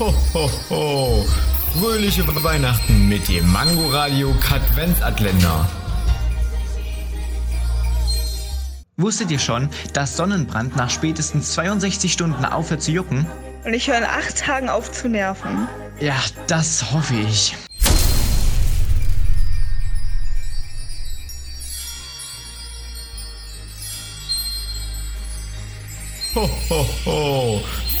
Ho, ho, ho. Fröhliche Weihnachten mit dem Mangoradio Katwenzatländer. Wusstet ihr schon, dass Sonnenbrand nach spätestens 62 Stunden aufhört zu jucken? Und ich höre in acht Tagen auf zu nerven. Ja, das hoffe ich. Ho, ho, ho.